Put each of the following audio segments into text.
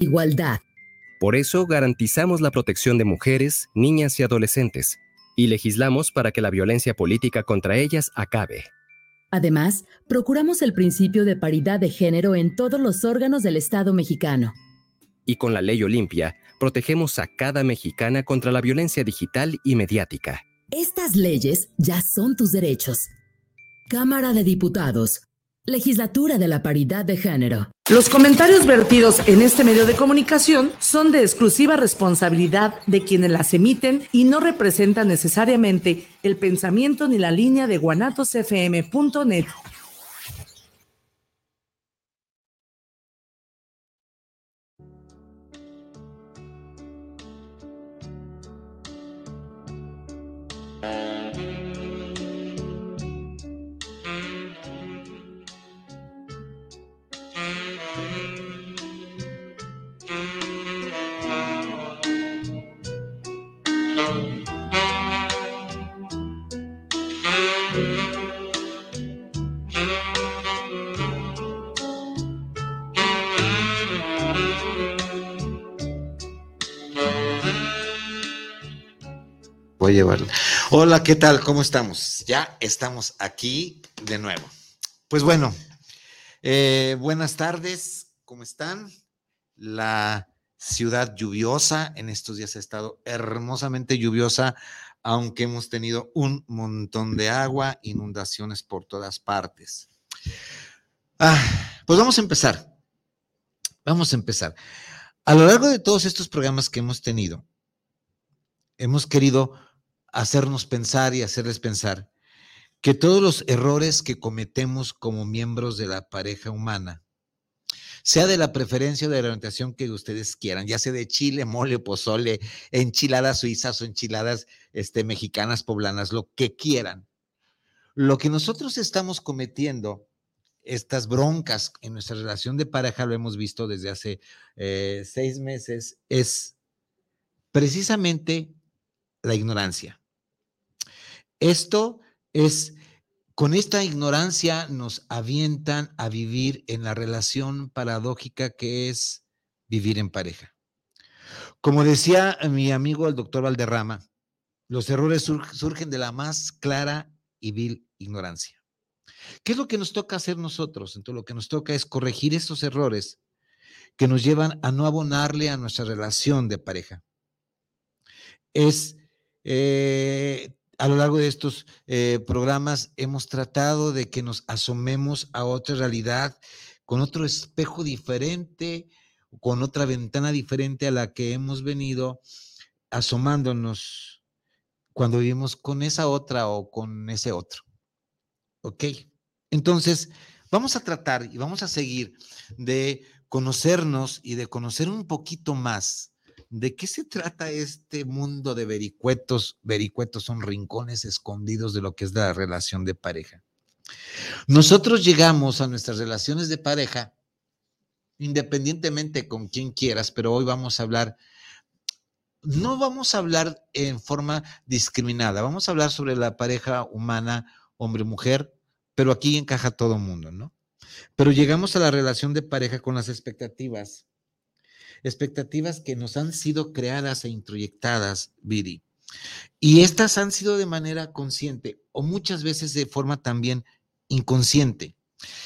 igualdad. Por eso garantizamos la protección de mujeres, niñas y adolescentes, y legislamos para que la violencia política contra ellas acabe. Además, procuramos el principio de paridad de género en todos los órganos del Estado mexicano. Y con la ley Olimpia, protegemos a cada mexicana contra la violencia digital y mediática. Estas leyes ya son tus derechos. Cámara de Diputados. Legislatura de la Paridad de Género. Los comentarios vertidos en este medio de comunicación son de exclusiva responsabilidad de quienes las emiten y no representan necesariamente el pensamiento ni la línea de guanatosfm.net. Voy. Hola, ¿qué tal? ¿Cómo estamos? Ya estamos aquí de nuevo. Pues bueno, eh, buenas tardes, ¿cómo están? La ciudad lluviosa en estos días ha estado hermosamente lluviosa, aunque hemos tenido un montón de agua, inundaciones por todas partes. Ah, pues vamos a empezar. Vamos a empezar. A lo largo de todos estos programas que hemos tenido, hemos querido hacernos pensar y hacerles pensar que todos los errores que cometemos como miembros de la pareja humana, sea de la preferencia o de la orientación que ustedes quieran, ya sea de chile, mole, pozole, enchiladas suizas o enchiladas este, mexicanas, poblanas, lo que quieran. Lo que nosotros estamos cometiendo, estas broncas en nuestra relación de pareja, lo hemos visto desde hace eh, seis meses, es precisamente la ignorancia. Esto es, con esta ignorancia nos avientan a vivir en la relación paradójica que es vivir en pareja. Como decía mi amigo el doctor Valderrama, los errores surgen de la más clara y vil ignorancia. ¿Qué es lo que nos toca hacer nosotros? Entonces lo que nos toca es corregir estos errores que nos llevan a no abonarle a nuestra relación de pareja. Es eh, a lo largo de estos eh, programas hemos tratado de que nos asomemos a otra realidad con otro espejo diferente, con otra ventana diferente a la que hemos venido asomándonos cuando vivimos con esa otra o con ese otro. ¿Ok? Entonces, vamos a tratar y vamos a seguir de conocernos y de conocer un poquito más ¿De qué se trata este mundo de vericuetos? Vericuetos son rincones escondidos de lo que es la relación de pareja. Nosotros llegamos a nuestras relaciones de pareja, independientemente con quien quieras, pero hoy vamos a hablar, no vamos a hablar en forma discriminada, vamos a hablar sobre la pareja humana, hombre-mujer, pero aquí encaja todo el mundo, ¿no? Pero llegamos a la relación de pareja con las expectativas expectativas que nos han sido creadas e introyectadas, Viri. Y estas han sido de manera consciente o muchas veces de forma también inconsciente.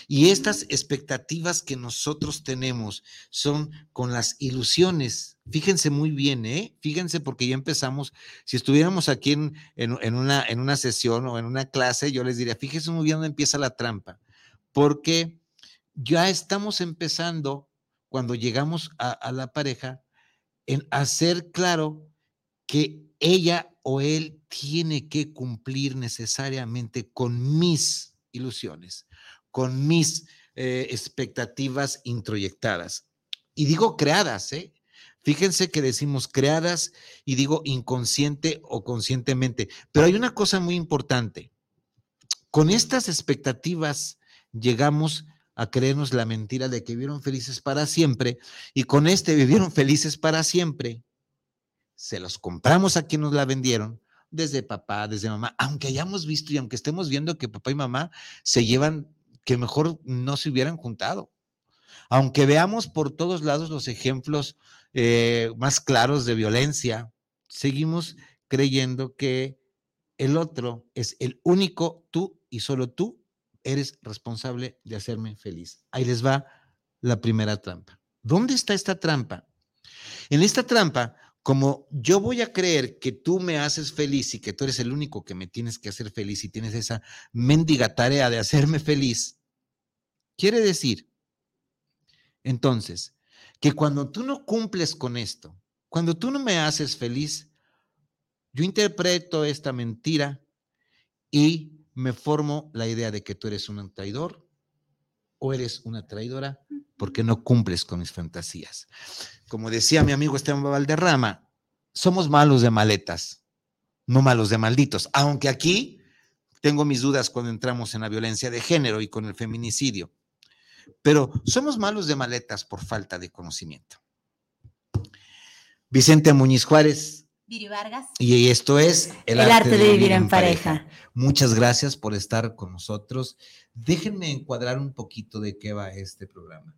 Y estas expectativas que nosotros tenemos son con las ilusiones. Fíjense muy bien, ¿eh? Fíjense porque ya empezamos, si estuviéramos aquí en, en, una, en una sesión o en una clase, yo les diría, fíjense muy bien dónde empieza la trampa, porque ya estamos empezando cuando llegamos a, la pareja, en hacer claro que ella o él tiene que cumplir necesariamente con mis ilusiones, con mis eh, expectativas introyectadas. Y digo creadas, ¿eh? Fíjense que decimos creadas y digo inconsciente o conscientemente. Pero hay una cosa muy importante. Con estas expectativas llegamos a creernos la mentira de que vivieron felices para siempre y con este vivieron felices para siempre. Se los compramos a quien nos la vendieron, desde papá, desde mamá, aunque hayamos visto y aunque estemos viendo que papá y mamá se llevan, que mejor no se hubieran juntado. Aunque veamos por todos lados los ejemplos eh, más claros de violencia, seguimos creyendo que el otro es el único tú y solo tú eres responsable de hacerme feliz. Ahí les va la primera trampa. ¿Dónde está esta trampa? En esta trampa, como yo voy a creer que tú me haces feliz y que tú eres el único que me tienes que hacer feliz y tienes esa mendiga tarea de hacerme feliz, quiere decir, entonces, que cuando tú no cumples con esto, cuando tú no me haces feliz, yo interpreto esta mentira y me formo la idea de que tú eres un traidor o eres una traidora porque no cumples con mis fantasías. Como decía mi amigo Esteban Valderrama, somos malos de maletas, no malos de malditos, aunque aquí tengo mis dudas cuando entramos en la violencia de género y con el feminicidio, pero somos malos de maletas por falta de conocimiento. Vicente Muñiz Juárez, Viri Vargas. Y esto es El, arte, de vivir, en, pareja. Muchas gracias por estar con nosotros. Déjenme encuadrar un poquito de qué va este programa.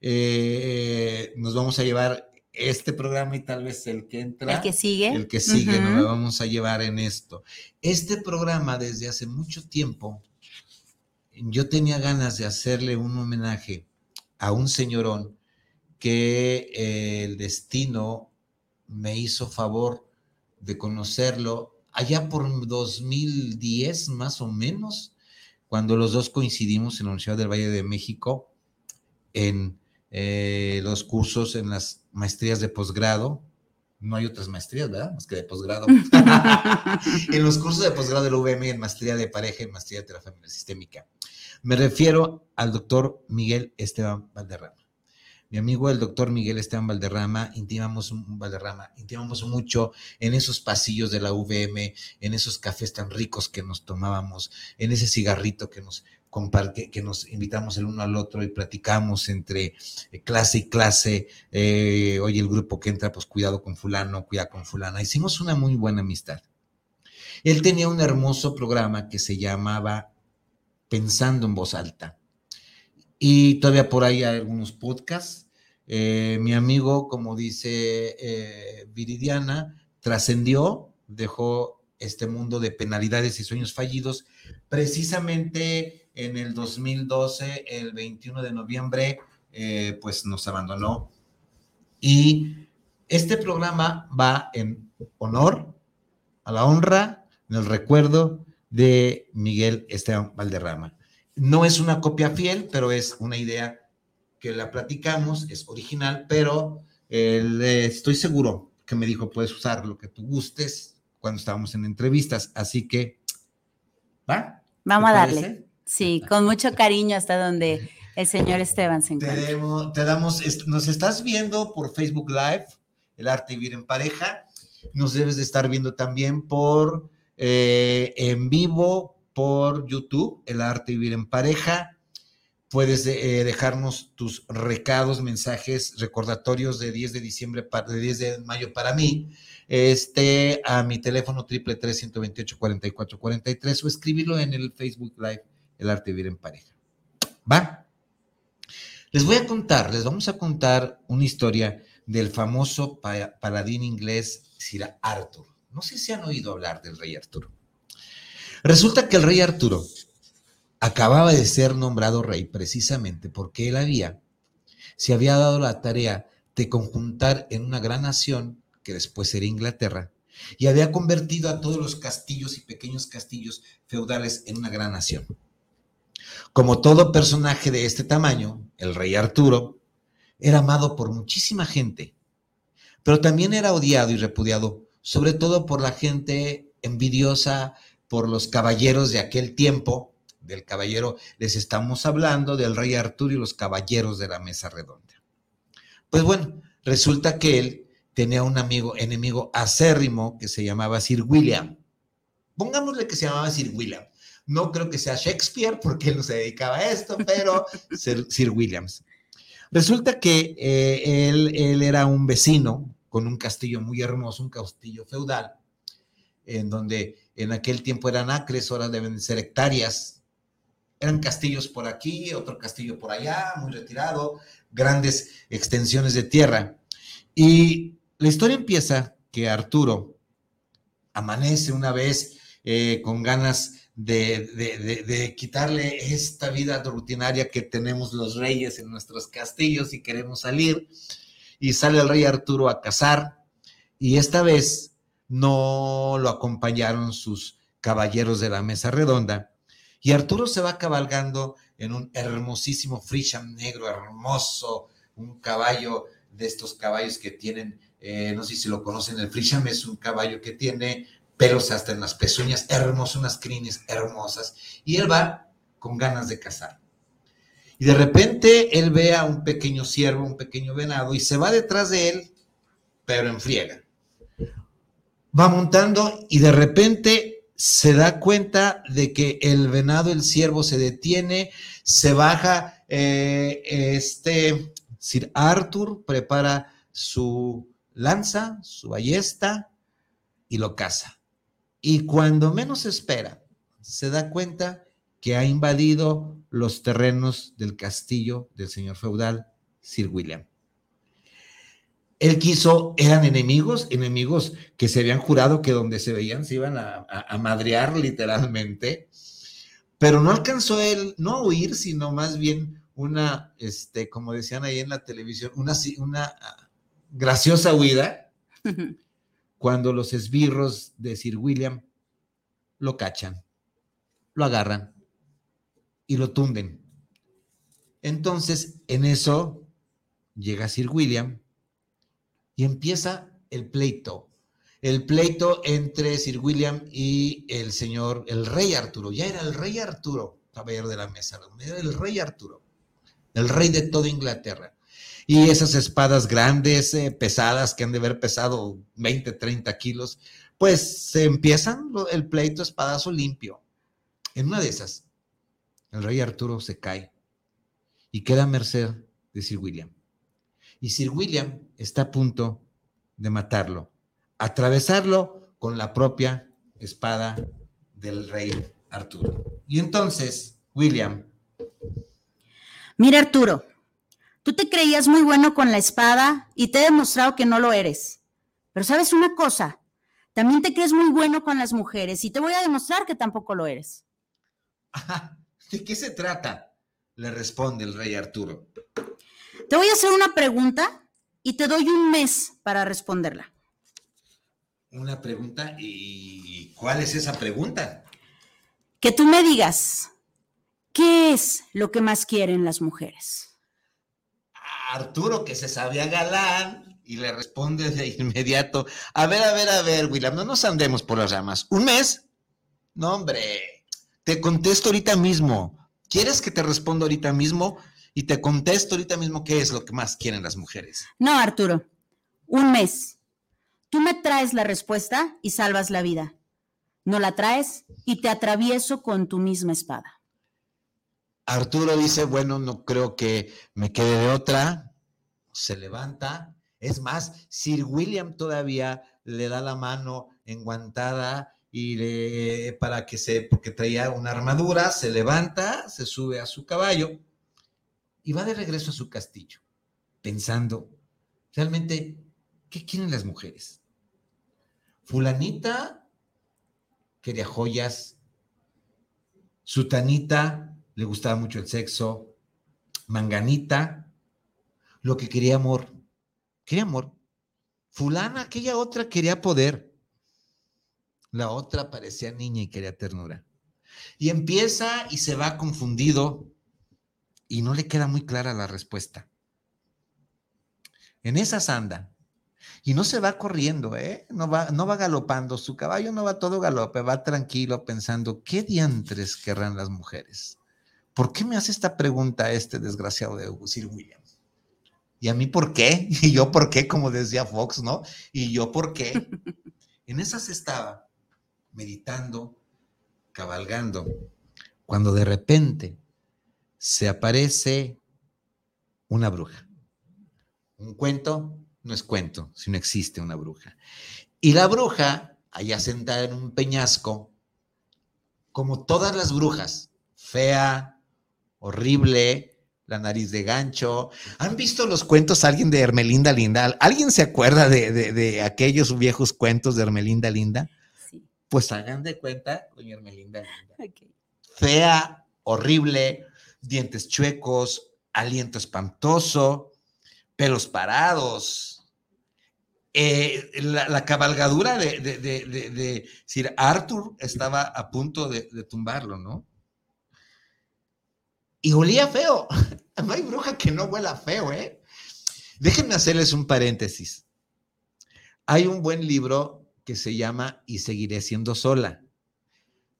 Eh, nos vamos a llevar este programa y tal vez el que entra. El que sigue. El que sigue, nos lo vamos a llevar en esto. Este programa desde hace mucho tiempo, yo tenía ganas de hacerle un homenaje a un señorón que eh, el destino me hizo favor de conocerlo allá por 2010 más o menos, cuando los dos coincidimos en la Universidad del Valle de México en eh, los cursos, en las maestrías de posgrado. No hay otras maestrías, ¿verdad? Más que de posgrado. en los cursos de posgrado del UVM, en maestría de pareja y maestría de terapia sistémica. Me refiero al doctor Miguel Esteban Valderrama mi amigo el doctor Miguel Esteban Valderrama, intimamos, Valderrama, intimamos mucho en esos pasillos de la VM, en esos cafés tan ricos que nos tomábamos, en ese cigarrito que nos comparte, que nos invitamos el uno al otro y platicamos entre eh, clase y clase, eh, oye, el grupo que entra, pues cuidado con fulano, cuidado con fulana. Hicimos una muy buena amistad. Él tenía un hermoso programa que se llamaba Pensando en voz alta y todavía por ahí hay algunos podcasts. Eh, mi amigo, como dice eh, Viridiana, trascendió, dejó este mundo de penalidades y sueños fallidos. Precisamente en el 2012, el 21 de noviembre, eh, pues nos abandonó. Y este programa va en honor, a la honra, en el recuerdo de Miguel Esteban Valderrama. No es una copia fiel, pero es una idea que la platicamos, es original, pero eh, estoy seguro que me dijo, puedes usar lo que tú gustes cuando estábamos en entrevistas, así que, ¿va? Vamos a darle. Sí, con mucho cariño hasta donde el señor Esteban se encuentra. Te, damos, nos estás viendo por Facebook Live, El Arte de Vivir en Pareja, nos debes de estar viendo también por eh, en vivo por YouTube, El Arte Vivir en Pareja. Puedes eh, dejarnos tus recados, mensajes, recordatorios de 10 de diciembre, de 10 de mayo para mí, este, a mi teléfono triple 128 44 43 o escribirlo en el Facebook Live, El Arte Vivir en Pareja. ¿Va? Les voy a contar, les vamos a contar una historia del famoso paladín inglés Sir Arthur. No sé si han oído hablar del rey Arturo. Resulta que el rey Arturo acababa de ser nombrado rey precisamente porque él había, se había dado la tarea de conjuntar en una gran nación, que después sería Inglaterra, y había convertido a todos los castillos y pequeños castillos feudales en una gran nación. Como todo personaje de este tamaño, el rey Arturo era amado por muchísima gente, pero también era odiado y repudiado, sobre todo por la gente envidiosa, por los caballeros de aquel tiempo, del caballero, les estamos hablando del rey Arturo y los caballeros de la mesa redonda. Pues bueno, resulta que él tenía un amigo, enemigo acérrimo que se llamaba Sir William. Pongámosle que se llamaba Sir William. No creo que sea Shakespeare porque él no se dedicaba a esto, pero Sir, Williams. Resulta que eh, él, él era un vecino con un castillo muy hermoso, un castillo feudal, en donde en aquel tiempo eran acres, ahora deben ser hectáreas. Eran castillos por aquí, otro castillo por allá, muy retirado, grandes extensiones de tierra. Y la historia empieza que Arturo amanece una vez eh, con ganas de, quitarle esta vida rutinaria que tenemos los reyes en nuestros castillos y queremos salir. Y sale el rey Arturo a cazar y esta vez no lo acompañaron sus caballeros de la mesa redonda. Y Arturo se va cabalgando en un hermosísimo Frisian negro, hermoso, un caballo de estos caballos que tienen, eh, no sé si lo conocen, el Frisian es un caballo que tiene pelos hasta en las pezuñas, hermosos, unas crines hermosas, y él va con ganas de cazar. Y de repente él ve a un pequeño ciervo, un pequeño venado, y se va detrás de él, pero en friega. Va montando y de repente se da cuenta de que el venado, el ciervo se detiene, se baja, eh, este Sir Arthur prepara su lanza, su ballesta y lo caza. Y cuando menos espera, se da cuenta que ha invadido los terrenos del castillo del señor feudal Sir William. Él quiso, eran enemigos, enemigos que se habían jurado que donde se veían se iban a, madrear literalmente, pero no alcanzó él, no a huir, sino más bien una, este, como decían ahí en la televisión, una, una ah, graciosa huida, cuando los esbirros de Sir William lo cachan, lo agarran y lo tunden. Entonces, en eso llega Sir William y empieza el pleito. El pleito entre Sir William y el señor, el rey Arturo. Ya era el rey Arturo, caballero de la mesa. Era el rey Arturo, el rey de toda Inglaterra. Y esas espadas grandes, eh, pesadas, que han de haber pesado 20, 30 kilos, pues se empiezan el pleito espadazo limpio. En una de esas, el rey Arturo se cae y queda merced de Sir William. Y Sir William está a punto de matarlo, atravesarlo con la propia espada del rey Arturo. Y entonces, William. Mira, Arturo, tú te creías muy bueno con la espada y te he demostrado que no lo eres. Pero sabes una cosa, también te crees muy bueno con las mujeres y te voy a demostrar que tampoco lo eres. ¿De qué se trata? Le responde el rey Arturo. Te voy a hacer una pregunta y te doy un mes para responderla. Una pregunta y ¿cuál es esa pregunta? Que tú me digas, ¿qué es lo que más quieren las mujeres? Arturo, que se sabía galán, y le responde de inmediato, a ver, a ver, a ver, William, no nos andemos por las ramas. ¿Un mes? No, hombre, te contesto ahorita mismo. ¿Quieres que te responda ahorita mismo? Y te contesto ahorita mismo qué es lo que más quieren las mujeres. No, Arturo, un mes. Tú me traes la respuesta y salvas la vida. No la traes y te atravieso con tu misma espada. Arturo dice, bueno, no creo que me quede de otra. Se levanta, es más, Sir William todavía le da la mano enguantada y le, para que se, porque traía una armadura, se levanta, se sube a su caballo y va de regreso a su castillo, pensando, realmente, ¿qué quieren las mujeres? Fulanita quería joyas, Sutanita le gustaba mucho el sexo, Manganita lo que quería amor. Quería amor. Fulana, aquella otra quería poder. La otra parecía niña y quería ternura. Y empieza y se va confundido y no le queda muy clara la respuesta. En esa anda. Y no se va corriendo, ¿eh? No va, no va galopando. Su caballo no va todo galope, va tranquilo pensando, ¿qué diantres querrán las mujeres? ¿Por qué me hace esta pregunta este desgraciado de Sir William? ¿Y a mí por qué? ¿Y yo por qué? Como decía Fox, ¿no? ¿Y yo por qué? En esas estaba meditando, cabalgando, cuando de repente se aparece una bruja. Un cuento no es cuento, sino existe una bruja. Y la bruja, allá sentada en un peñasco, como todas las brujas, fea, horrible, la nariz de gancho. ¿Han visto los cuentos alguien de Hermelinda Linda? ¿Alguien se acuerda de, aquellos viejos cuentos de Hermelinda Linda? Sí. Pues hagan de cuenta, doña Hermelinda Linda. Fea, horrible, dientes chuecos, aliento espantoso, pelos parados. Eh, la, cabalgadura de, de, Sir Arthur estaba a punto de, tumbarlo, ¿no? Y olía feo. No hay bruja que no huela feo, ¿eh? Déjenme hacerles un paréntesis. Hay un buen libro que se llama Y seguiré siendo sola.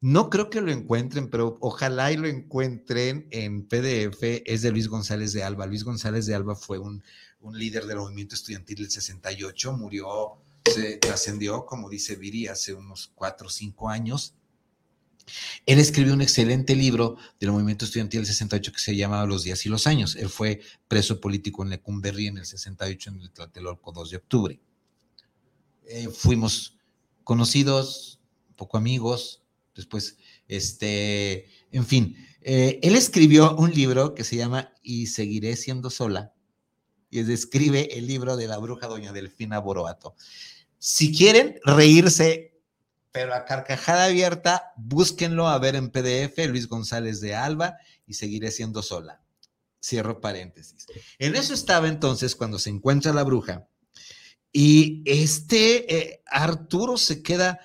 No creo que lo encuentren, pero ojalá y lo encuentren en PDF. Es de Luis González de Alba. Luis González de Alba fue un, líder del movimiento estudiantil del 68, murió, se trascendió, como dice Viri, hace unos cuatro o cinco años. Él escribió un excelente libro del movimiento estudiantil del 68 que se llamaba Los días y los años. Él fue preso político en Lecumberri en el 68 en el Tlatelolco 2 de octubre. Eh, fuimos conocidos, un poco amigos, después, este, en fin, eh, él escribió un libro que se llama Y seguiré siendo sola, y describe el libro de la bruja doña Delfina Boroato. Si quieren reírse, pero a carcajada abierta, búsquenlo a ver en PDF, Luis González de Alba, y seguiré siendo sola. Cierro paréntesis. En eso estaba entonces cuando se encuentra la bruja, y este eh, Arturo se queda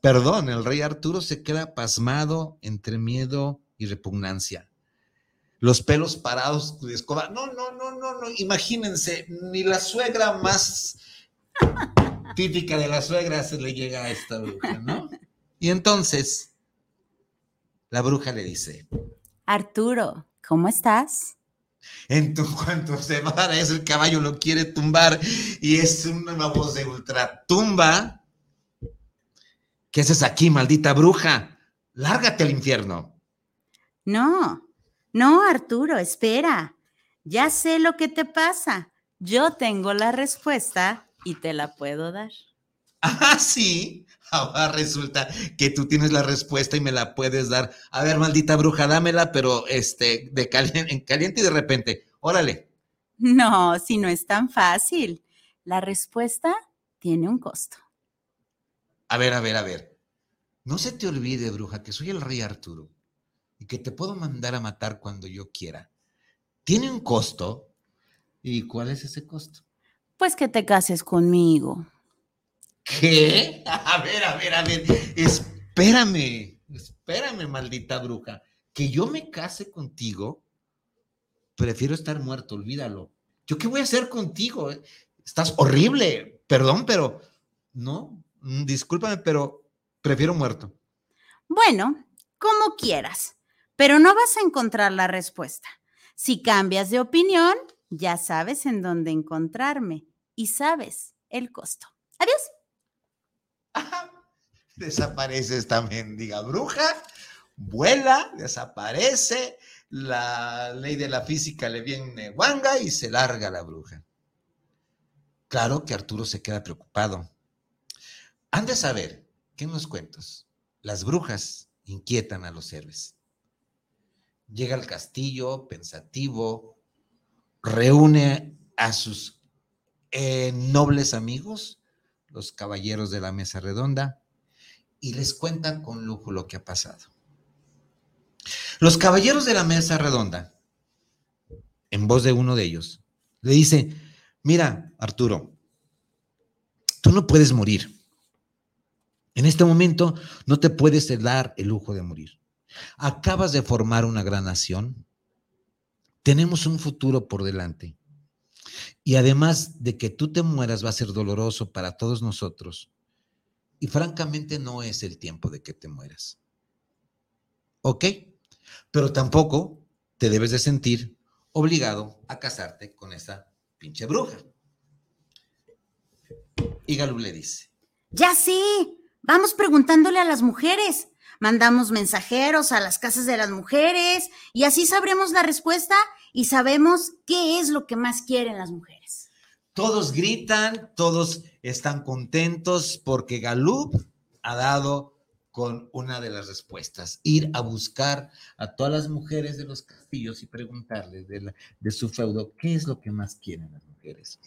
perdón, el rey Arturo se queda pasmado entre miedo y repugnancia. Los pelos parados de escoba. No, no, no, no, no. Imagínense, ni la suegra más típica de la suegra se le llega a esta bruja, ¿no? Y entonces, la bruja le dice: Arturo, ¿cómo estás? En tu cuanto se para, es el caballo, lo quiere tumbar y es una voz de ultratumba ¿Qué haces aquí, maldita bruja? Lárgate al infierno. No, no, Arturo, espera. Ya sé lo que te pasa. Yo tengo la respuesta y te la puedo dar. Ah, sí. Ahora resulta que tú tienes la respuesta y me la puedes dar. A ver, maldita bruja, dámela, pero este, de caliente, en caliente y de repente. Órale. No, si no es tan fácil. La respuesta tiene un costo. A ver, a ver, a ver. No se te olvide, bruja, que soy el rey Arturo y que te puedo mandar a matar cuando yo quiera. Tiene un costo. ¿Y cuál es ese costo? Pues que te cases conmigo. ¿Qué? A ver, a ver, a ver. Espérame, espérame, maldita bruja. Que yo me case contigo, prefiero estar muerto, olvídalo. ¿Yo qué voy a hacer contigo? Estás horrible, perdón, pero no, discúlpame, pero Prefiero muerto. Bueno, como quieras, pero no vas a encontrar la respuesta. Si cambias de opinión, ya sabes en dónde encontrarme y sabes el costo. Adiós. Desaparece esta mendiga bruja, vuela, desaparece, la ley de la física le viene guanga y se larga la bruja. Claro que Arturo se queda preocupado. Han de saber ¿Qué en los cuentos? Las brujas inquietan a los héroes. Llega al castillo pensativo, reúne a sus nobles amigos, los caballeros de la mesa redonda, y les cuenta con lujo lo que ha pasado. Los caballeros de la mesa redonda, en voz de uno de ellos, le dice, mira, Arturo, tú no puedes morir. En este momento no te puedes dar el lujo de morir. Acabas de formar una gran nación. Tenemos un futuro por delante. Y además de que tú te mueras va a ser doloroso para todos nosotros. Y francamente no es el tiempo de que te mueras. ¿Ok? Pero tampoco te debes de sentir obligado a casarte con esa pinche bruja. Y Galú le dice. Ya sí, Vamos preguntándole a las mujeres. Mandamos mensajeros a las casas de las mujeres y así sabremos la respuesta y sabemos qué es lo que más quieren las mujeres. Todos gritan, todos están contentos porque Galup ha dado con una de las respuestas, ir a buscar a todas las mujeres de los castillos y preguntarles de, de su feudo qué es lo que más quieren las mujeres.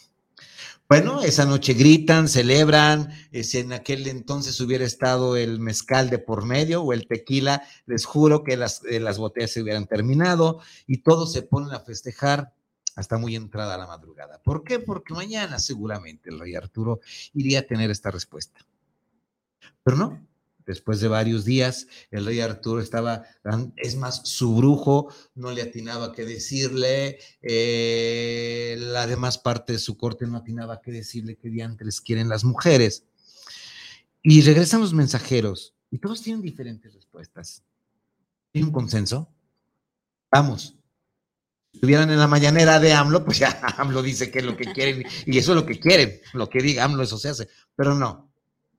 Bueno, esa noche gritan, celebran, eh, si en aquel entonces hubiera estado el mezcal de por medio o el tequila, les juro que las, eh, las botellas se hubieran terminado y todos se ponen a festejar hasta muy entrada la madrugada. ¿Por qué? Porque mañana seguramente el rey Arturo iría a tener esta respuesta. Pero no, Después de varios días, el rey Arturo estaba, es más, su brujo no le atinaba qué decirle, eh, la demás parte de su corte no atinaba qué decirle qué diantres quieren las mujeres. Y regresan los mensajeros y todos tienen diferentes respuestas. ¿Hay un consenso? Vamos. Si estuvieran en la mañanera de AMLO, pues ya AMLO dice que es lo que quieren y eso es lo que quieren, lo que diga AMLO, eso se hace. Pero no,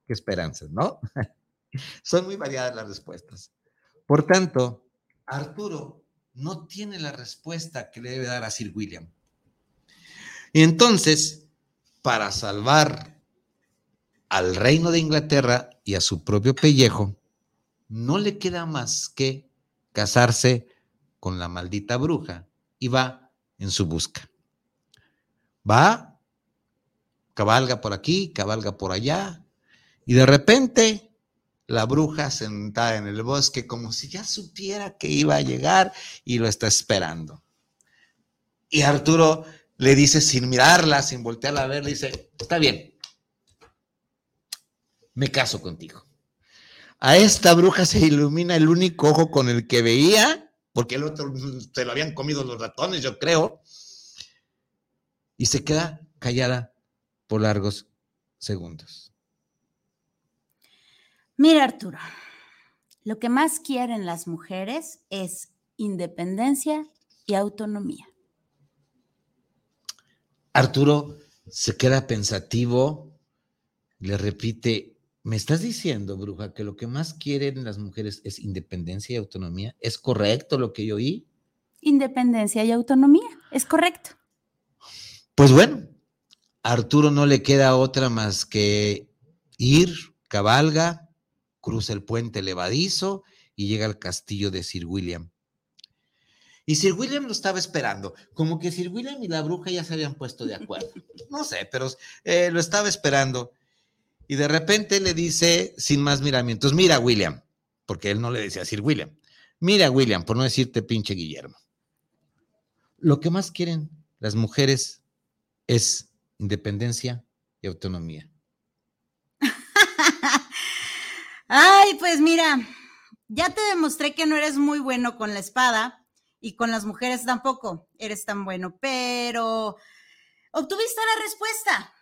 qué esperanzas, ¿no? Son muy variadas las respuestas. Por tanto, Arturo no tiene la respuesta que le debe dar a Sir William. Y entonces, para salvar al reino de Inglaterra y a su propio pellejo, no le queda más que casarse con la maldita bruja y va en su busca. Va, cabalga por aquí, cabalga por allá, y de repente la bruja sentada en el bosque como si ya supiera que iba a llegar y lo está esperando. Y Arturo le dice sin mirarla, sin voltearla a ver, dice, está bien, me caso contigo. A esta bruja se ilumina el único ojo con el que veía, porque el otro se lo habían comido los ratones, yo creo, y se queda callada por largos segundos. Mira, Arturo, lo que más quieren las mujeres es independencia y autonomía. Arturo se queda pensativo, le repite, ¿me estás diciendo, bruja, que lo que más quieren las mujeres es independencia y autonomía? ¿Es correcto lo que yo oí? Independencia y autonomía, es correcto. Pues bueno, a Arturo no le queda otra más que ir, cabalga, cruza el puente levadizo y llega al castillo de Sir William. Y Sir William lo estaba esperando, como que Sir William y la bruja ya se habían puesto de acuerdo. No sé, pero eh, lo estaba esperando. Y de repente le dice, sin más miramientos, mira William, porque él no le decía a Sir William, mira William, por no decirte pinche Guillermo. Lo que más quieren las mujeres es independencia y autonomía. Ay, pues mira, ya te demostré que no eres muy bueno con la espada y con las mujeres tampoco eres tan bueno, pero obtuviste la respuesta.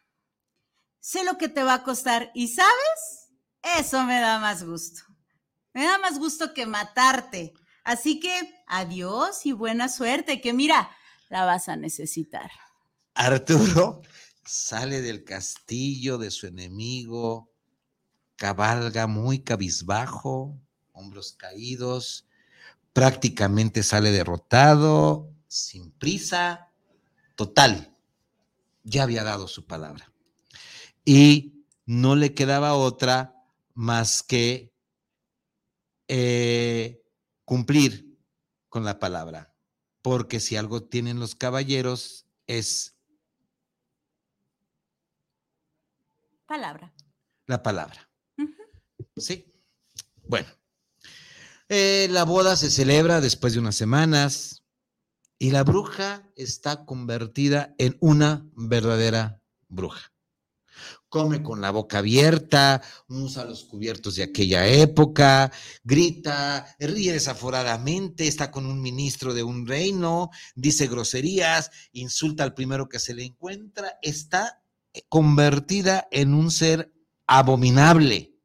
Sé lo que te va a costar y sabes, eso me da más gusto. Me da más gusto que matarte. Así que adiós y buena suerte, que mira, la vas a necesitar. Arturo sale del castillo de su enemigo cabalga muy cabizbajo, hombros caídos, prácticamente sale derrotado, sin prisa, total, ya había dado su palabra. Y no le quedaba otra más que eh, cumplir con la palabra, porque si algo tienen los caballeros es... Palabra. La palabra. Sí. Bueno, eh, la boda se celebra después de unas semanas y la bruja está convertida en una verdadera bruja. Come con la boca abierta, usa los cubiertos de aquella época, grita, ríe desaforadamente, está con un ministro de un reino, dice groserías, insulta al primero que se le encuentra, está convertida en un ser abominable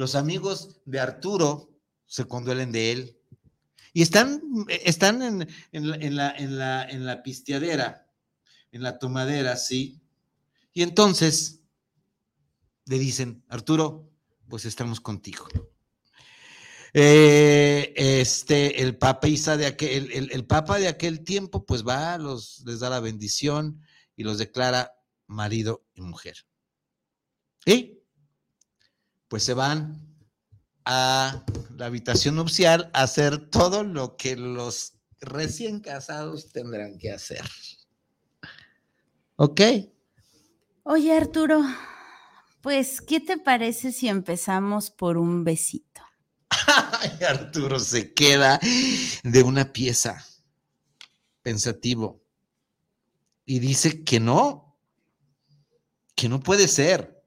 los amigos de Arturo se conduelen de él. Y están, están en, la, en, la, en la pisteadera, en la tomadera, ¿sí? Y entonces le dicen, Arturo, pues estamos contigo. Eh, este, el papa Isa de aquel, el, el, papa de aquel tiempo, pues va, los, les da la bendición y los declara marido y mujer. Y pues se van a la habitación nupcial a hacer todo lo que los recién casados tendrán que hacer. ¿Ok? Oye, Arturo, pues, ¿qué te parece si empezamos por un besito? Ay, Arturo se queda de una pieza pensativo y dice que no, que no puede ser.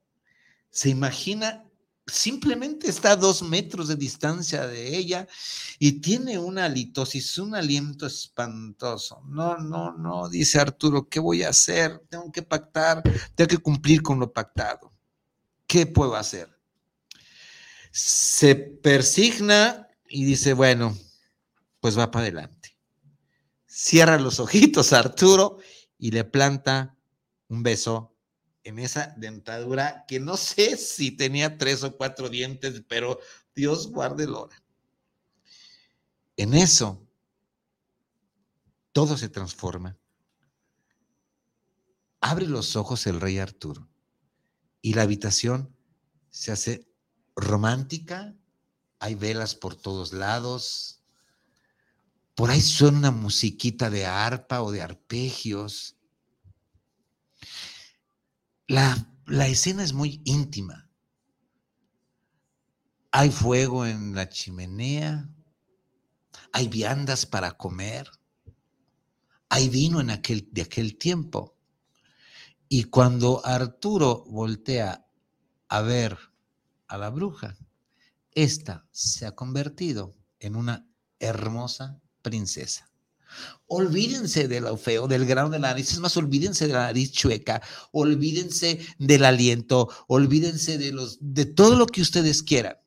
Se imagina simplemente está a dos metros de distancia de ella y tiene una litosis, un aliento espantoso. No, no, no, dice Arturo, ¿qué voy a hacer? Tengo que pactar, tengo que cumplir con lo pactado. ¿Qué puedo hacer? Se persigna y dice, bueno, pues va para adelante. Cierra los ojitos Arturo y le planta un beso en esa dentadura que no sé si tenía tres o cuatro dientes, pero Dios guarde el hora. En eso, todo se transforma. Abre los ojos el rey Arturo y la habitación se hace romántica, hay velas por todos lados, por ahí suena una musiquita de arpa o de arpegios la, escena es muy íntima. Hay fuego en la chimenea, hay viandas para comer, hay vino en aquel, de aquel tiempo. Y cuando Arturo voltea a ver a la bruja, esta se ha convertido en una hermosa princesa. Olvídense de lo feo, del grano de la nariz, es más, olvídense de la nariz chueca, olvídense del aliento, olvídense de los de todo lo que ustedes quieran.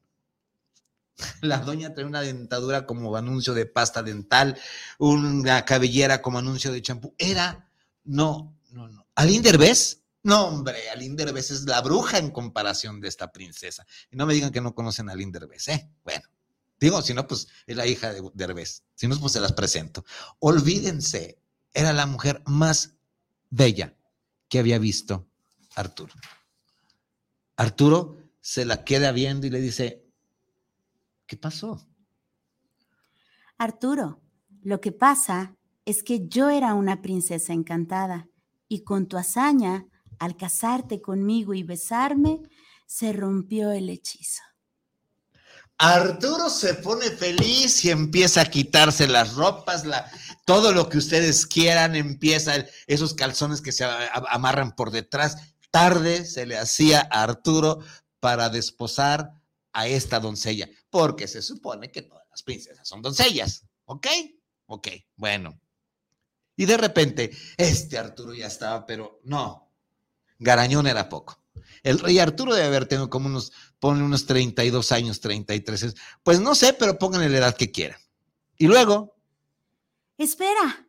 La doña trae una dentadura como anuncio de pasta dental, una cabellera como anuncio de champú. Era, no, no, no. ¿Aline Derbez? No, hombre, Aline Derbez es la bruja en comparación de esta princesa. Y no me digan que no conocen a ¿eh? Bueno, Digo, si no, pues es la hija de Derbez. Si no, pues se las presento. Olvídense, era la mujer más bella que había visto Arturo. Arturo se la queda viendo y le dice, ¿qué pasó? Arturo, lo que pasa es que yo era una princesa encantada y con tu hazaña, al casarte conmigo y besarme, se rompió el hechizo. Arturo se pone feliz y empieza a quitarse las ropas, todo lo que ustedes quieran, empieza esos calzones que se amarran por detrás. Tarde se le hacía a Arturo para desposar a esta doncella, porque se supone que todas las princesas son doncellas, ¿ok? Ok, bueno. Y de repente, este Arturo ya estaba, pero no, Garañón era poco. El rey Arturo debe haber tenido como unos, ponle unos 32 años, 33. Pues no sé, pero pónganle la edad que quieran. Y luego. Espera,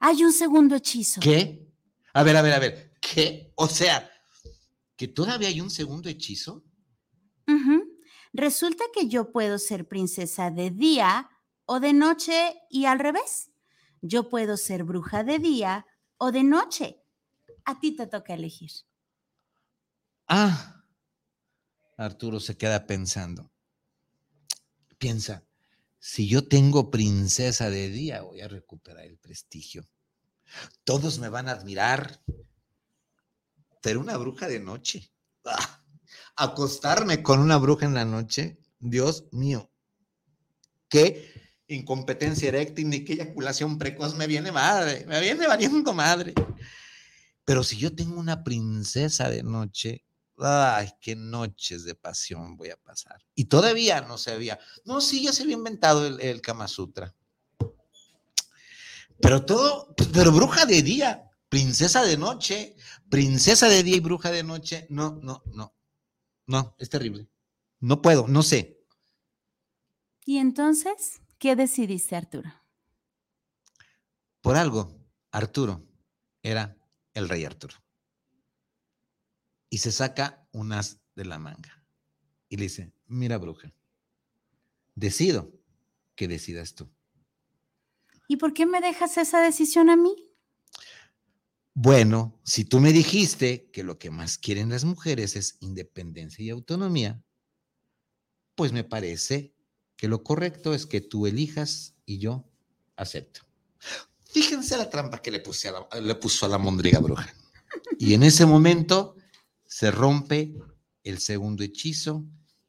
hay un segundo hechizo. ¿Qué? A ver, a ver, a ver. ¿Qué? O sea, ¿que todavía hay un segundo hechizo? Resulta que yo puedo ser princesa de día o de noche y al revés. Yo puedo ser bruja de día o de noche. A ti te toca elegir. Ah, Arturo se queda pensando. Piensa, si yo tengo princesa de día, voy a recuperar el prestigio. Todos me van a admirar. Pero una bruja de noche. Ah, acostarme con una bruja en la noche, Dios mío. Qué incompetencia eréctil ni qué eyaculación precoz me viene madre, me viene valiendo madre. Pero si yo tengo una princesa de noche, ay, qué noches de pasión voy a pasar. Y todavía no se había, no, sí, ya se había inventado el, el Kama Sutra. Pero todo, pero bruja de día, princesa de noche, princesa de día y bruja de noche, no, no, no, no, es terrible. No puedo, no sé. ¿Y entonces qué decidiste, Arturo? Por algo, Arturo era el rey Arturo y se saca un as de la manga y le dice, mira bruja, decido que decidas tú. ¿Y por qué me dejas esa decisión a mí? Bueno, si tú me dijiste que lo que más quieren las mujeres es independencia y autonomía, pues me parece que lo correcto es que tú elijas y yo acepto. Fíjense la trampa que le, puse a la, le puso a la mondriga bruja. Y en ese momento se rompe el segundo hechizo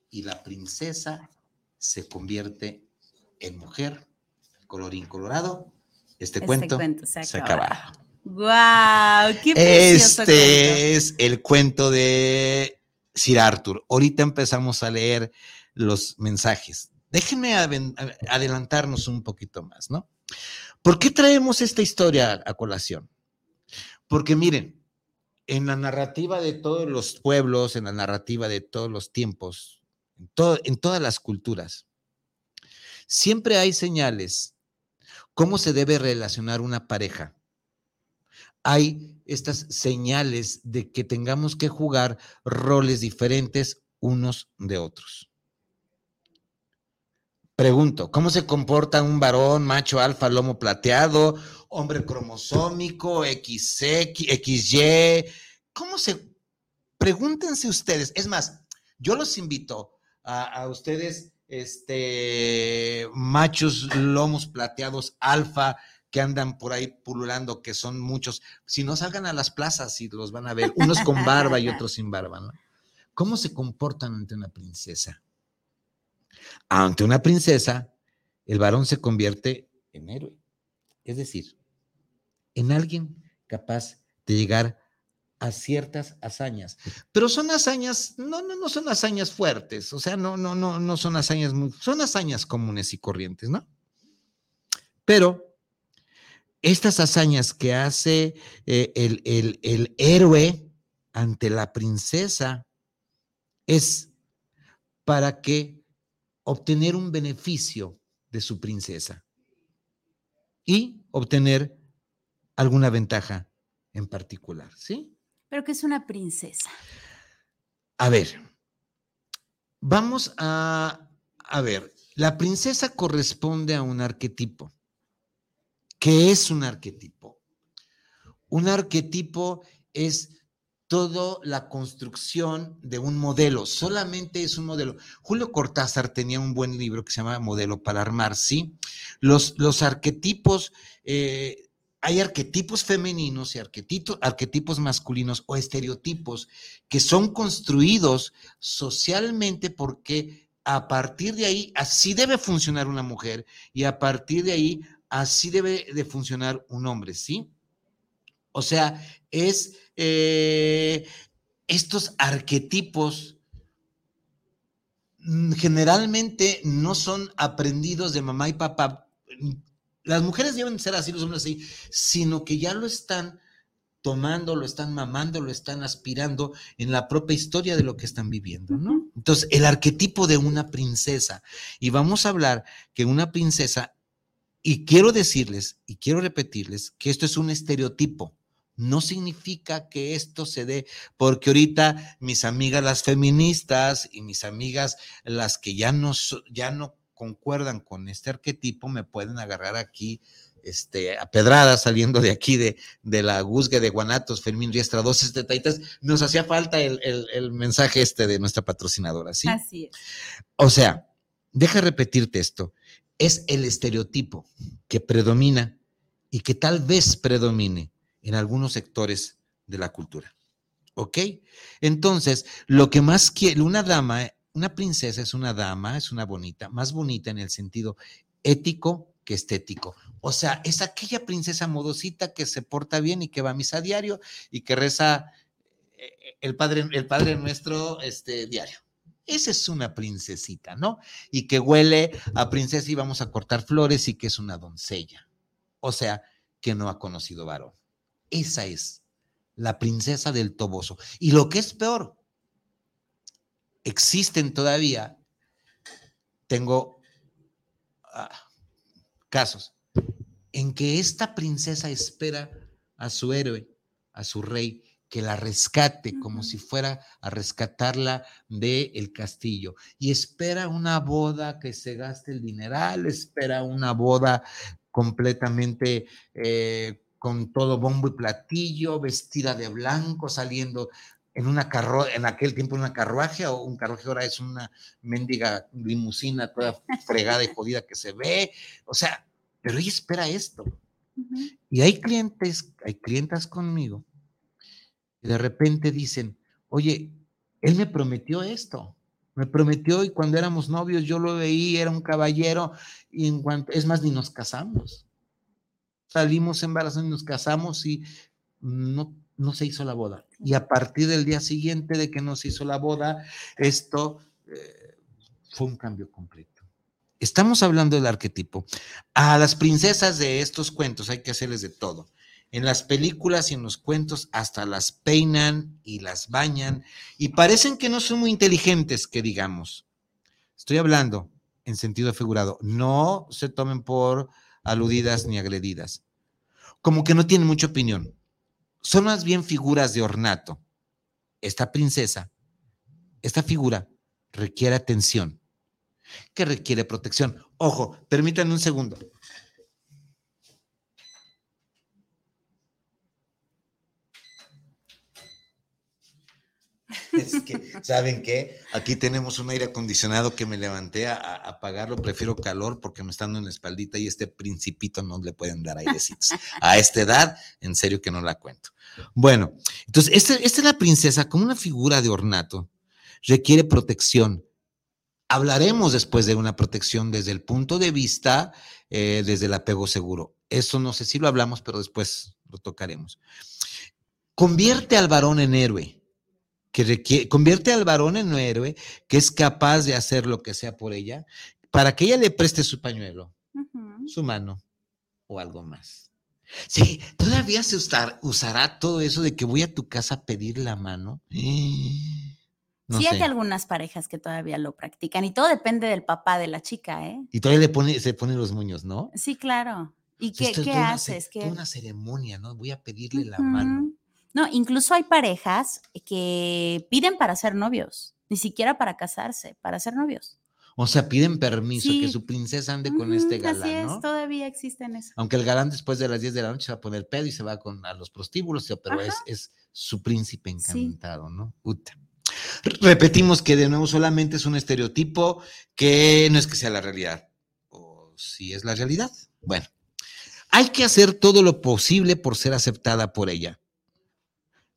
y la princesa se convierte en mujer. Colorín colorado. Este, Este cuento, cuento se se acaba. ¡Guau! ¡Qué precioso Este cuento! es el cuento de Sir Arthur. Ahorita empezamos a leer los mensajes. Déjenme adelantarnos un poquito más, ¿no? ¿Por qué traemos esta historia a colación? Porque miren, en la narrativa de todos los pueblos, en la narrativa de todos los tiempos, en, todas las culturas, siempre hay señales cómo se debe relacionar una pareja hay estas señales de que tengamos que jugar roles diferentes unos de otros. Pregunto, ¿cómo se comporta un varón macho alfa lomo plateado, hombre cromosómico, XX, XY? ¿Cómo se... Pregúntense ustedes. Es más, yo los invito a, a ustedes, este, machos lomos plateados alfa, que andan por ahí pululando, que son muchos, si no salgan a las plazas y los van a ver, unos con barba y otros sin barba, ¿no? ¿Cómo se comportan ante una princesa? Ante una princesa, el varón se convierte en héroe, es decir, en alguien capaz de llegar a ciertas hazañas, pero son hazañas, no, no, no son hazañas fuertes, o sea, no, no, no, no son hazañas, muy, son hazañas comunes y corrientes, ¿no? Pero estas hazañas que hace eh, el, el, el héroe ante la princesa es para que obtener un beneficio de su princesa y obtener alguna ventaja en particular, ¿sí? Pero que es una princesa. A ver, vamos a, a ver, la princesa corresponde a un arquetipo. ¿Qué es un arquetipo? Un arquetipo es toda la construcción de un modelo, solamente es un modelo. Julio Cortázar tenía un buen libro que se llama Modelo para Armar, ¿sí? Los, los arquetipos, eh, hay arquetipos femeninos y arquetipos, arquetipos masculinos o estereotipos que son construidos socialmente porque a partir de ahí así debe funcionar una mujer y a partir de ahí así debe de funcionar un hombre, ¿sí? O sea, es eh, estos arquetipos mm, generalmente no son aprendidos de mamá y papá. Las mujeres deben ser así, los hombres así, sino que ya lo están tomando, lo están mamando, lo están aspirando en la propia historia de lo que están viviendo, ¿no? Entonces, el arquetipo de una princesa. Y vamos a hablar que una princesa, y quiero decirles, y quiero repetirles, que esto es un estereotipo. No significa que esto se dé, porque ahorita mis amigas las feministas y mis amigas las que ya no, ya no concuerdan con este arquetipo me pueden agarrar aquí este, a pedradas saliendo de aquí de, de la Guzgue de Guanatos, Fermín Riestra 1273. Nos hacía falta el, el- el mensaje este de nuestra patrocinadora, ¿sí? Así es. O sea, deja repetirte esto. Es el estereotipo que predomina y que tal vez predomine en algunos sectores de la cultura. ¿Ok? Entonces, lo que más quiere, una dama, una princesa es una dama, es una bonita, más bonita en el sentido ético que estético. O sea, es aquella princesa modosita que se porta bien y que va a misa diario y que reza eh, el Padre, el padre Nuestro este, diario. Esa es una princesita, ¿no? Y que huele a princesa y vamos a cortar flores y que es una doncella. O sea, que no ha conocido varón. Esa es la princesa del Toboso. Y lo que es peor, existen todavía, tengo ah, casos, en que esta princesa espera a su héroe, a su rey, que la rescate como si fuera a rescatarla del el castillo. Y espera una boda que se gaste el dineral, espera una boda completamente eh, con todo bombo y platillo, vestida de blanco, saliendo en una carro, en aquel tiempo una carruaje o un carruaje ahora es una mendiga limusina toda fregada y jodida que se ve, o sea, pero ella espera esto. Y hay clientes, hay clientas conmigo, y de repente dicen, oye, él me prometió esto, me prometió y cuando éramos novios yo lo veí, era un caballero y en cuanto, es más, ni nos casamos. Salimos embarazados y nos casamos y no, no se hizo la boda. Y a partir del día siguiente de que no se hizo la boda, esto eh, fue un cambio completo. Estamos hablando del arquetipo. A las princesas de estos cuentos hay que hacerles de todo. En las películas y en los cuentos hasta las peinan y las bañan y parecen que no son muy inteligentes, que digamos. Estoy hablando en sentido figurado. No se tomen por aludidas ni agredidas. Como que no tienen mucha opinión. Son más bien figuras de ornato. Esta princesa, esta figura requiere atención, que requiere protección. Ojo, permítanme un segundo. Es que, ¿saben qué? Aquí tenemos un aire acondicionado que me levanté a, apagarlo. Prefiero calor porque me están en la espaldita y este principito no le pueden dar airecitos. A esta edad, en serio que no la cuento. Bueno, entonces, esta, esta es la princesa como una figura de ornato. Requiere protección. Hablaremos después de una protección desde el punto de vista, eh, desde el apego seguro. Eso no sé si lo hablamos, pero después lo tocaremos. Convierte al varón en héroe que convierte al varón en un héroe que es capaz de hacer lo que sea por ella, para que ella le preste su pañuelo, su mano o algo más. Sí, todavía se usará todo eso de que voy a tu casa a pedir la mano. sí, hay algunas parejas que todavía lo practican y todo depende del papá de la chica, ¿eh? Y todavía le pone, se ponen los moños, ¿no? Sí, claro. ¿Y qué, ¿qué haces? Una, una ceremonia, ¿no? Voy a pedirle la mano. No, incluso hay parejas que piden para ser novios, ni siquiera para casarse, para ser novios. O sea, piden permiso que su princesa ande con este galán. Así es, todavía existen eso. Aunque el galán después de las 10 de la noche se va a poner pedo y se va con, a los prostíbulos, pero es, es, su príncipe encantado, ¿no? Repetimos que de nuevo solamente es un estereotipo que no es que sea la realidad. O si es la realidad. Bueno, hay que hacer todo lo posible por ser aceptada por ella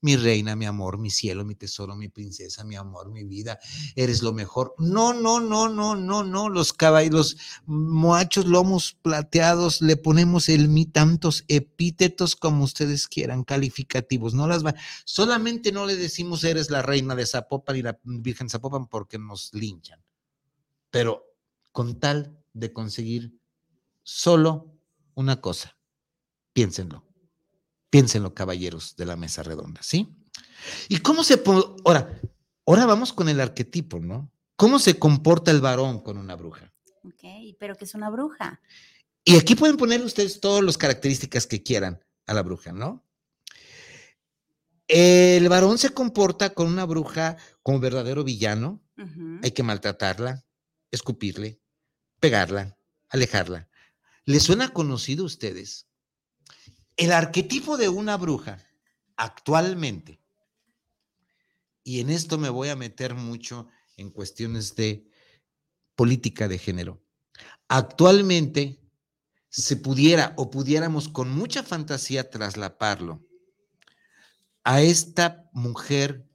mi reina, mi amor, mi cielo, mi tesoro, mi princesa, mi amor, mi vida, eres lo mejor. No, no, no, no, no, no, los caballos, moachos lomos plateados, le ponemos el mi tantos epítetos como ustedes quieran, calificativos, no las va, solamente no le decimos eres la reina de Zapopan y la Virgen Zapopan porque nos linchan, pero con tal de conseguir solo una cosa, piénsenlo Piénsenlo, caballeros de la mesa redonda, ¿sí? ¿Y cómo se... Ahora, ahora vamos con el arquetipo, ¿no? ¿Cómo se comporta el varón con una bruja? Ok, pero que es una bruja. Y aquí pueden poner ustedes todas las características que quieran a la bruja, ¿no? El varón se comporta con una bruja como verdadero villano. Hay que maltratarla, escupirle, pegarla, alejarla. ¿Les suena conocido a ustedes el arquetipo de una bruja actualmente, y en esto me voy a meter mucho en cuestiones de política de género, actualmente se pudiera o pudiéramos con mucha fantasía traslaparlo a esta mujer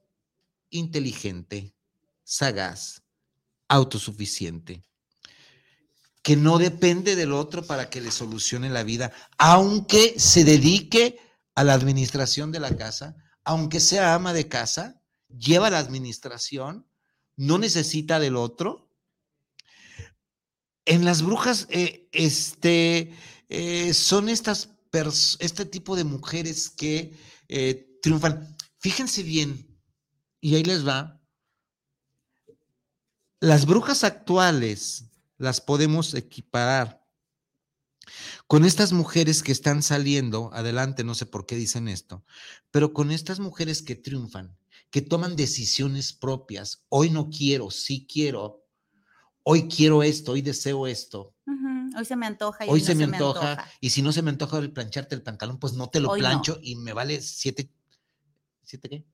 inteligente, sagaz, autosuficiente, que no depende del otro para que le solucione la vida, aunque se dedique a la administración de la casa, aunque sea ama de casa, lleva la administración, no necesita del otro. En las brujas, eh, este, eh, son estas este tipo de mujeres que eh, triunfan. Fíjense bien, y ahí les va. Las brujas actuales las podemos equiparar con estas mujeres que están saliendo adelante, no sé por qué dicen esto, pero con estas mujeres que triunfan, que toman decisiones propias, hoy no quiero, sí quiero, hoy quiero esto, hoy deseo esto. Hoy se me antoja. Y hoy, se, me, antoja, Y si no se me antoja el plancharte el pantalón, pues no te lo plancho y me vale siete, ¿siete qué?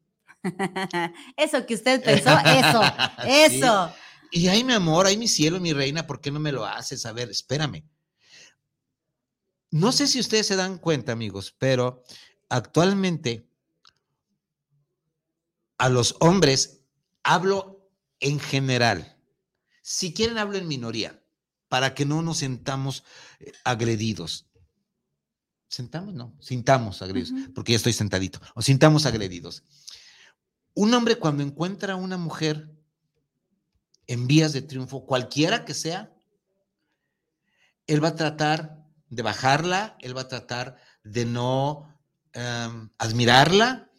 eso que usted pensó, eso, eso. Y ay, mi amor, ay, mi cielo, mi reina, ¿por qué no me lo haces? A ver, espérame. No sé si ustedes se dan cuenta, amigos, pero actualmente a los hombres hablo en general. Si quieren, hablo en minoría, para que no nos sentamos eh, agredidos. ¿Sentamos? No, sintamos agredidos, porque ya estoy sentadito. O sintamos agredidos. Un hombre cuando encuentra a una mujer en vías de triunfo, cualquiera que sea, él va a tratar de bajarla, él va a tratar de no em, admirarla,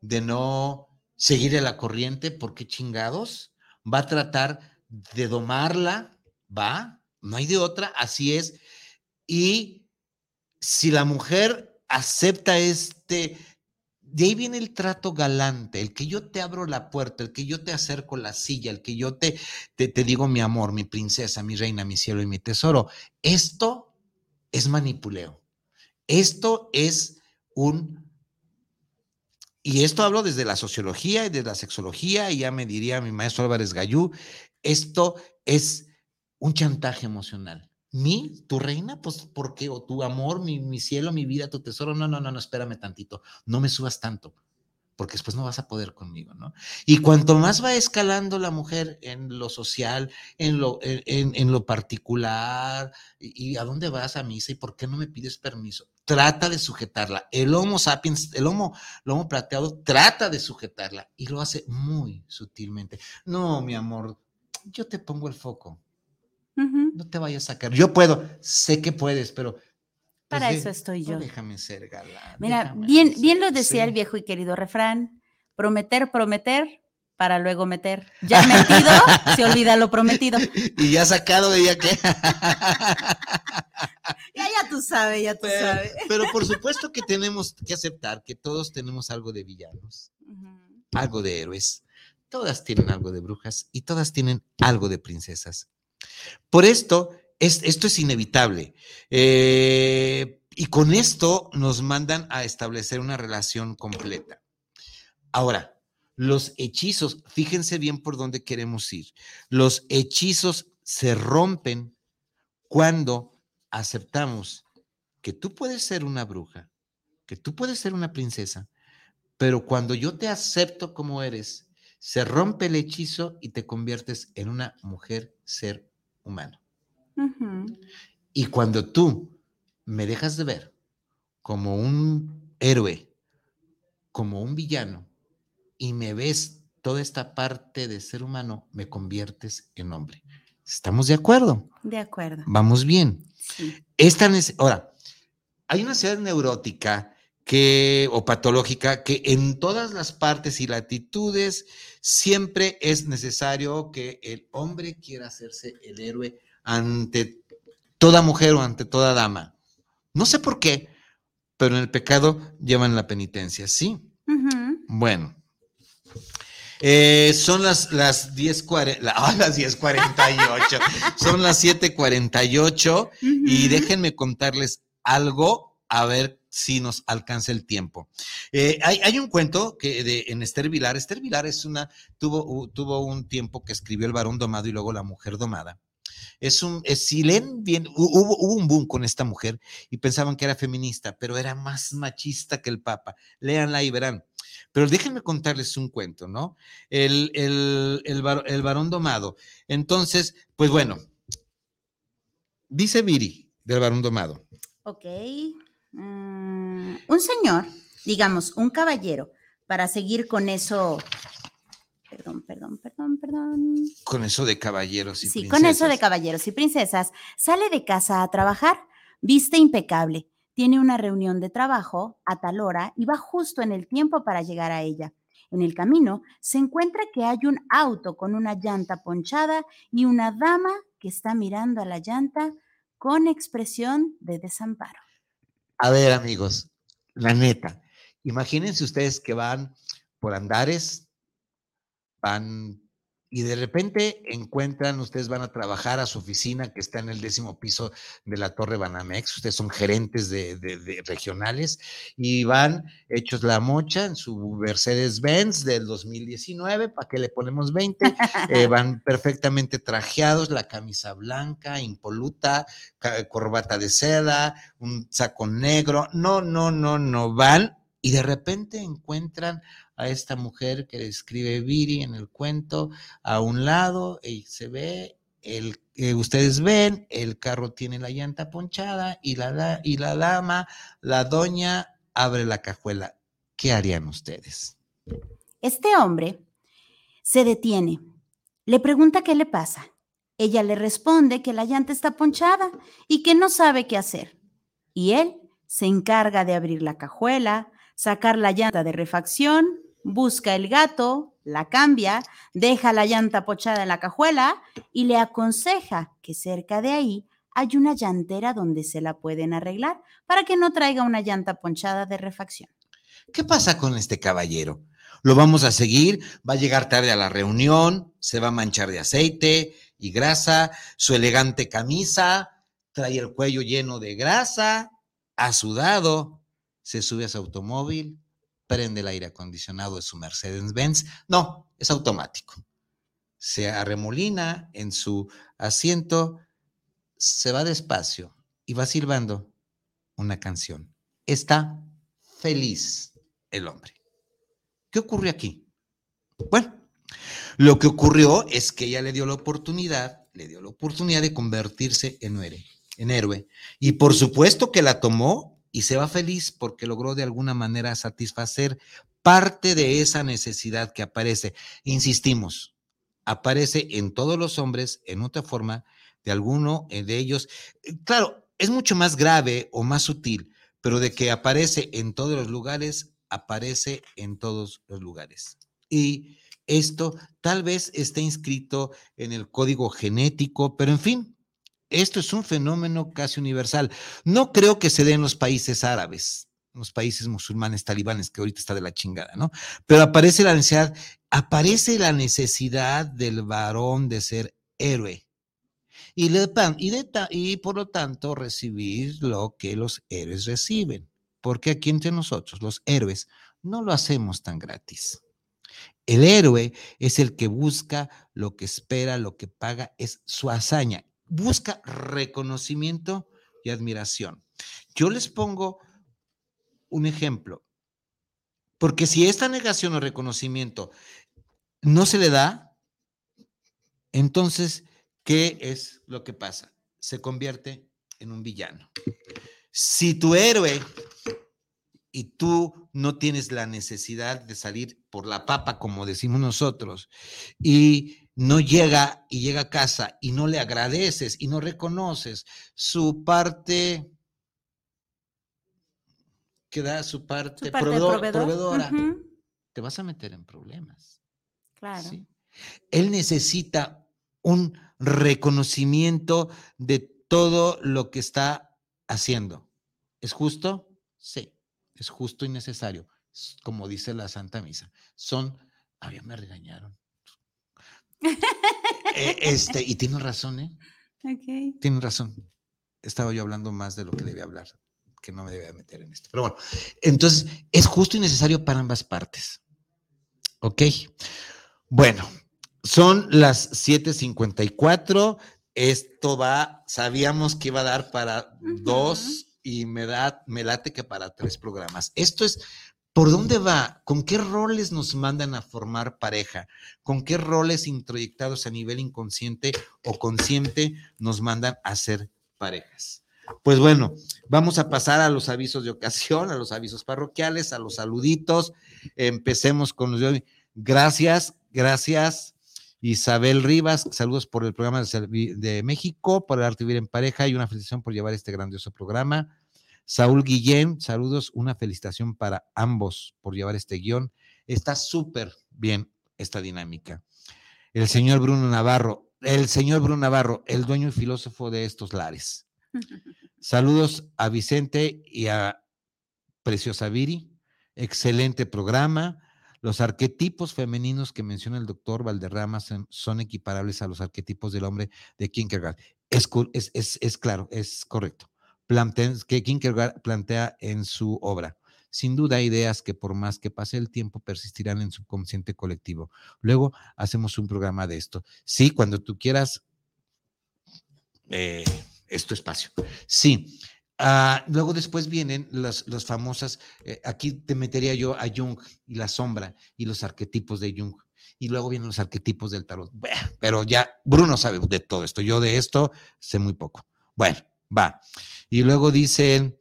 de no seguirle la corriente, porque chingados, va a tratar de domarla, va, no hay de otra, así es. Y si la mujer acepta este de ahí viene el trato galante, el que yo te abro la puerta, el que yo te acerco la silla, el que yo te, te, digo mi amor, mi princesa, mi reina, mi cielo y mi tesoro. Esto es manipuleo. Esto es un... Y esto hablo desde la sociología y desde la sexología, y ya me diría mi maestro Álvarez Gallú, esto es un chantaje emocional. ¿Mi? ¿Tu reina? Pues, ¿por qué? ¿O tu amor, mi, mi cielo, mi vida, tu tesoro? No, no, no, no, espérame tantito. No me subas tanto, porque después no vas a poder conmigo, ¿no? Y cuanto más va escalando la mujer en lo social, en lo, en, en lo particular, y, a dónde vas a misa y por qué no me pides permiso, trata de sujetarla. El Homo sapiens, el Homo, el homo plateado, trata de sujetarla y lo hace muy sutilmente. No, mi amor, yo te pongo el foco no te vayas a sacar. Yo puedo, sé que puedes, pero. Pues, Para eso estoy yo. déjame ser galán. Mira, bien, bien lo decía el viejo y querido refrán: prometer, prometer, para luego meter. Ya metido, se olvida lo prometido. Y ya sacado, ya que. ya, ya tú sabes, ya tú sabes. Pero por supuesto que tenemos que aceptar que todos tenemos algo de villanos, algo de héroes. Todas tienen algo de brujas y todas tienen algo de princesas. Por esto, esto es inevitable. Eh, y con esto nos mandan a establecer una relación completa. Ahora, los hechizos, fíjense bien por dónde queremos ir. Los hechizos se rompen cuando aceptamos que tú puedes ser una bruja, que tú puedes ser una princesa, pero cuando yo te acepto como eres, se rompe el hechizo y te conviertes en una mujer ser humano. Y cuando tú me dejas de ver como un héroe, como un villano, y me ves toda esta parte de ser humano, me conviertes en hombre. ¿Estamos de acuerdo? De acuerdo. Vamos bien. Esta ahora, hay una ciudad neurótica que, o patológica que en todas las partes y latitudes siempre es necesario que el hombre quiera hacerse el héroe ante toda mujer o ante toda dama. No sé por qué, pero en el pecado llevan la penitencia, ¿sí? Bueno. Eh, son las, las 10.48, las 10.48, son las 7.48 y déjenme contarles algo, a ver si nos alcanza el tiempo. Eh, hay, un cuento que de, en Esther Vilar, Esther Vilar es una, tuvo, tuvo un tiempo que escribió El varón domado y luego La mujer domada. Es un, si leen bien, hubo, hubo, un boom con esta mujer y pensaban que era feminista, pero era más machista que el Papa. Léanla y verán. Pero déjenme contarles un cuento, ¿no? El, el, el, el varón domado. Entonces, pues bueno, dice Viri del varón domado. Ok. Mm, un señor, digamos, un caballero, para seguir con eso, perdón, perdón, perdón, perdón. Con eso de caballeros y princesas. Sí, con eso de caballeros y princesas, sale de casa a trabajar, viste impecable, tiene una reunión de trabajo a tal hora y va justo en el tiempo para llegar a ella. En el camino se encuentra que hay un auto con una llanta ponchada y una dama que está mirando a la llanta con expresión de desamparo. A ver, amigos, la neta, imagínense ustedes que van por andares, van y de repente encuentran, ustedes van a trabajar a su oficina que está en el décimo piso de la Torre Banamex, ustedes son gerentes de, regionales y van hechos la mocha en su Mercedes-Benz del 2019, ¿para que le ponemos 20? Eh, van perfectamente trajeados, la camisa blanca, impoluta, corbata de seda, un saco negro, no, no, no, no, van y de repente encuentran a esta mujer que describe Viri en el cuento a un lado y se ve, el, ustedes ven, el carro tiene la llanta ponchada y la dama, la doña, abre la cajuela. ¿Qué harían ustedes? Este hombre se detiene, le pregunta qué le pasa. Ella le responde que la llanta está ponchada y que no sabe qué hacer. Y él se encarga de abrir la cajuela, sacar la llanta de refacción busca el gato, la cambia, deja la llanta pochada en la cajuela y le aconseja que cerca de ahí hay una llantera donde se la pueden arreglar para que no traiga una llanta ponchada de refacción. ¿Qué pasa con este caballero? Lo vamos a seguir, va a llegar tarde a la reunión, se va a manchar de aceite y grasa, su elegante camisa, trae el cuello lleno de grasa, ha sudado, se sube a su automóvil, prende el aire acondicionado de su Mercedes-Benz. No, es automático. Se arremolina en su asiento, se va despacio y va silbando una canción. Está feliz el hombre. ¿Qué ocurre aquí? Bueno, lo que ocurrió es que ella le dio la oportunidad, le dio la oportunidad de convertirse en héroe, en héroe. Y por supuesto que la tomó y se va feliz porque logró de alguna manera satisfacer parte de esa necesidad que aparece. Insistimos, aparece en todos los hombres en otra forma de alguno de ellos. Eh, claro, es mucho más grave o más sutil, pero de que aparece en todos los lugares, aparece en todos los lugares. Y esto tal vez esté inscrito en el código genético, pero en fin, esto es un fenómeno casi universal. No creo que se dé en los países árabes, en los países musulmanes talibanes, que ahorita está de la chingada, ¿no? Pero aparece la necesidad, aparece la necesidad del varón de ser héroe. Y, por lo tanto recibir lo que los héroes reciben. Porque aquí entre nosotros, los héroes, no lo hacemos tan gratis. El héroe es el que busca lo que espera, lo que paga, es su hazaña busca reconocimiento y admiración. Yo les pongo un ejemplo, porque si esta negación o reconocimiento no se le da, entonces, ¿qué es lo que pasa? Se convierte en un villano. Si tu héroe y tú no tienes la necesidad de salir por la papa, como decimos nosotros, y no llega y llega a casa y no le agradeces y no reconoces su parte que da su parte, proveedora, te vas a meter en problemas. Claro. Él necesita un reconocimiento de todo lo que está haciendo. ¿Es justo? Sí, es justo y necesario, como dice la Santa Misa. Son, a mí me regañaron este, y tiene razón, ¿eh? Tiene razón. Estaba yo hablando más de lo que debe hablar, que no me debe meter en esto. Pero bueno, entonces es justo y necesario para ambas partes. ¿Ok? Bueno, son las 7:54. Esto va, sabíamos que iba a dar para dos y me da, me late que para tres programas. Esto es ¿Por dónde va? ¿Con qué roles nos mandan a formar pareja? ¿Con qué roles introyectados a nivel inconsciente o consciente nos mandan a ser parejas? Pues bueno, vamos a pasar a los avisos de ocasión, a los avisos parroquiales, a los saluditos. Empecemos con los de hoy. Gracias, gracias. Isabel Rivas, saludos por el programa de México, por el arte vivir en pareja y una felicitación por llevar este grandioso programa. Saúl Guillén, saludos, una felicitación para ambos por llevar este guion. Está súper bien esta dinámica. El señor Bruno Navarro, el señor Bruno Navarro, el dueño y filósofo de estos lares. Saludos a Vicente y a Preciosa Viri. Excelente programa. Los arquetipos femeninos que menciona el doctor Valderrama son, equiparables a los arquetipos del hombre de Kierkegaard. Es, es- es claro, es correcto. Que Kierkegaard plantea en su obra. Sin duda, ideas que por más que pase el tiempo persistirán en su consciente colectivo. Luego hacemos un programa de esto. Sí, cuando tú quieras, eh, es tu espacio. Sí. Ah, luego después vienen las, las famosas, eh, aquí te metería yo a Jung y la sombra y los arquetipos de Jung. Y luego vienen los arquetipos del tarot. Pero ya Bruno sabe de todo esto. Yo de esto sé muy poco. Bueno, va. Y luego dicen,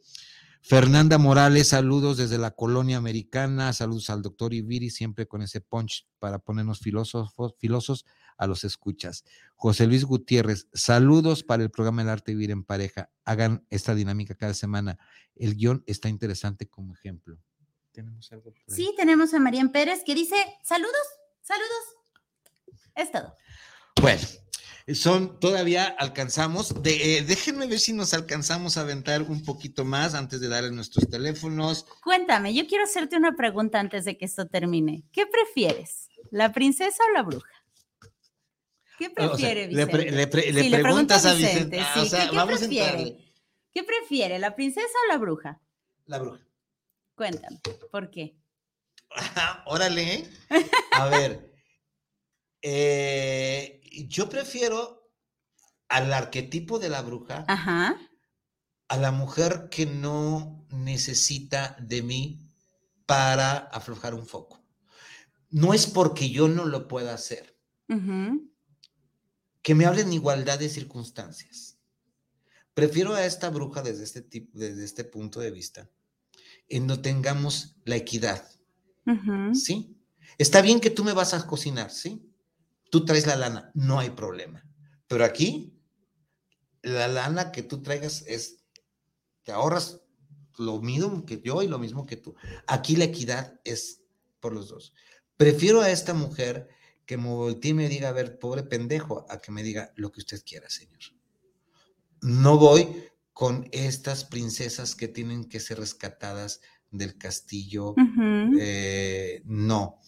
Fernanda Morales, saludos desde la colonia americana, saludos al doctor Ibiri, siempre con ese punch para ponernos filósofos, filosos a los escuchas. José Luis Gutiérrez, saludos para el programa El Arte de Vivir en Pareja. Hagan esta dinámica cada semana. El guion está interesante como ejemplo. ¿Tenemos algo por ahí? Sí, tenemos a Marian Pérez que dice, saludos, saludos. Es todo. Bueno, son, todavía alcanzamos. De, eh, déjenme ver si nos alcanzamos a aventar un poquito más antes de darle nuestros teléfonos. Cuéntame, yo quiero hacerte una pregunta antes de que esto termine. ¿Qué prefieres? ¿La princesa o la bruja? ¿Qué O sea, prefiere le, pre- Vicente? le pre- le Sí, le preguntas a a Vicente. Ah, sí, o sea, ¿qué- vamos a prefiere? entrarle. ¿Qué prefiere, la princesa o la bruja? La bruja. Cuéntame, ¿por qué? Órale. A ver. eh, yo prefiero al arquetipo de la bruja, Ajá. a la mujer que no necesita de mí para aflojar un foco. No es porque yo no lo pueda hacer. Que me hablen igualdad de circunstancias. Prefiero a esta bruja desde este, tipo, desde este punto de vista, en donde tengamos la equidad. ¿sí? Está bien que tú me vas a cocinar, ¿sí? Tú traes la lana, no hay problema. Pero aquí, la lana que tú traigas es, te ahorras lo mismo que yo y lo mismo que tú. Aquí la equidad es por los dos. Prefiero a esta mujer que me voltee y me diga, a ver, pobre pendejo, a que me diga lo que usted quiera, señor. No voy con estas princesas que tienen que ser rescatadas del castillo eh, no.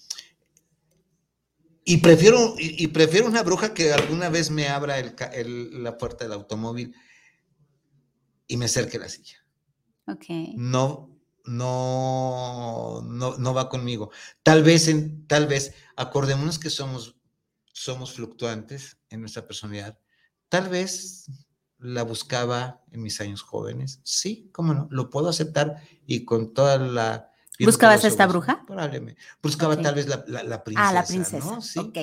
Y prefiero, y, y prefiero una bruja que alguna vez me abra el la puerta del automóvil y me acerque la silla. Ok. No, no, no, no va conmigo. Tal vez, en, tal vez, acordémonos que somos, somos fluctuantes en nuestra personalidad. Tal vez la buscaba en mis años jóvenes. Sí, cómo no, lo puedo aceptar y con toda la... ¿Buscabas esta bruja? Probablemente. Buscaba tal vez la, la- la princesa. Ah, la princesa. ¿no? Sí. Ok.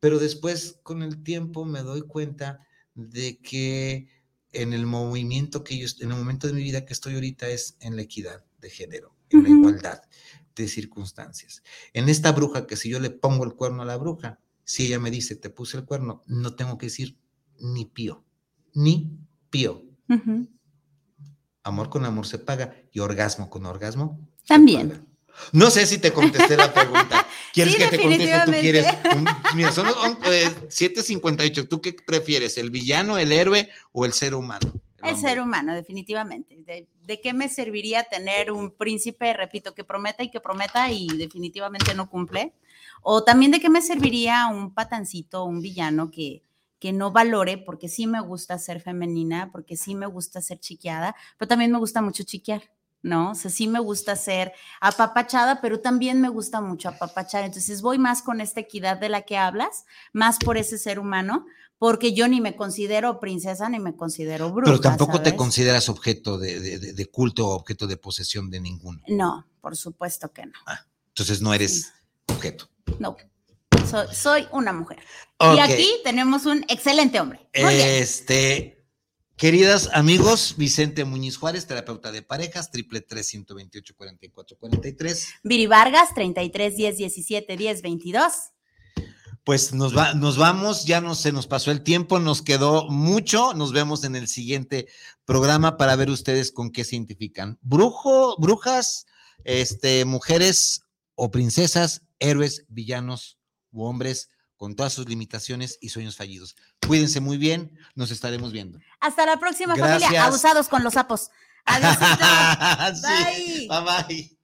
Pero después, con el tiempo, me doy cuenta de que en el movimiento que yo, en el momento de mi vida que estoy ahorita es en la equidad de género, en la igualdad de circunstancias. En esta bruja, que si yo le pongo el cuerno a la bruja, si ella me dice, te puse el cuerno, no tengo que decir ni pío, ni pío. Amor con amor se paga y orgasmo con orgasmo. También. No sé si te contesté la pregunta. ¿Quieres Sí, que te conteste? Tú quieres. Un- mira, son un- eh, 7.58. ¿Tú qué prefieres? ¿El villano, el héroe o el ser humano? El ser humano, definitivamente. ¿De, de qué me serviría tener un príncipe, repito, que prometa y que prometa y definitivamente no cumple? O también de qué me serviría un patancito, un villano que, que no valore, porque sí me gusta ser femenina, porque sí me gusta ser chiqueada, pero también me gusta mucho chiquear, ¿no? O sea, sí me gusta ser apapachada, pero también me gusta mucho apapachar. Entonces voy más con esta equidad de la que hablas, más por ese ser humano, porque yo ni me considero princesa ni me considero bruja. Pero tampoco te consideras objeto de, de- culto o objeto de posesión de ninguno. No, por supuesto que no. Entonces no eres objeto. No. Soy, soy una mujer. Y aquí tenemos un excelente hombre. Muy bien. Queridas amigos, Vicente Muñiz Juárez, terapeuta de parejas, triple tres ciento veintiocho cuarenta y cuatro cuarenta y tres. Viri Vargas, 33 10 17 10 22. Pues nos va, nos vamos, ya no se nos pasó el tiempo, nos quedó mucho. Nos vemos en el siguiente programa para ver ustedes con qué se identifican. Brujo, brujas, este, mujeres o princesas, héroes, villanos u hombres con todas sus limitaciones y sueños fallidos. Cuídense muy bien, nos estaremos viendo. Hasta la próxima Gracias. familia. Abusados con los sapos. Adiós. Sí, Bye. bye bye.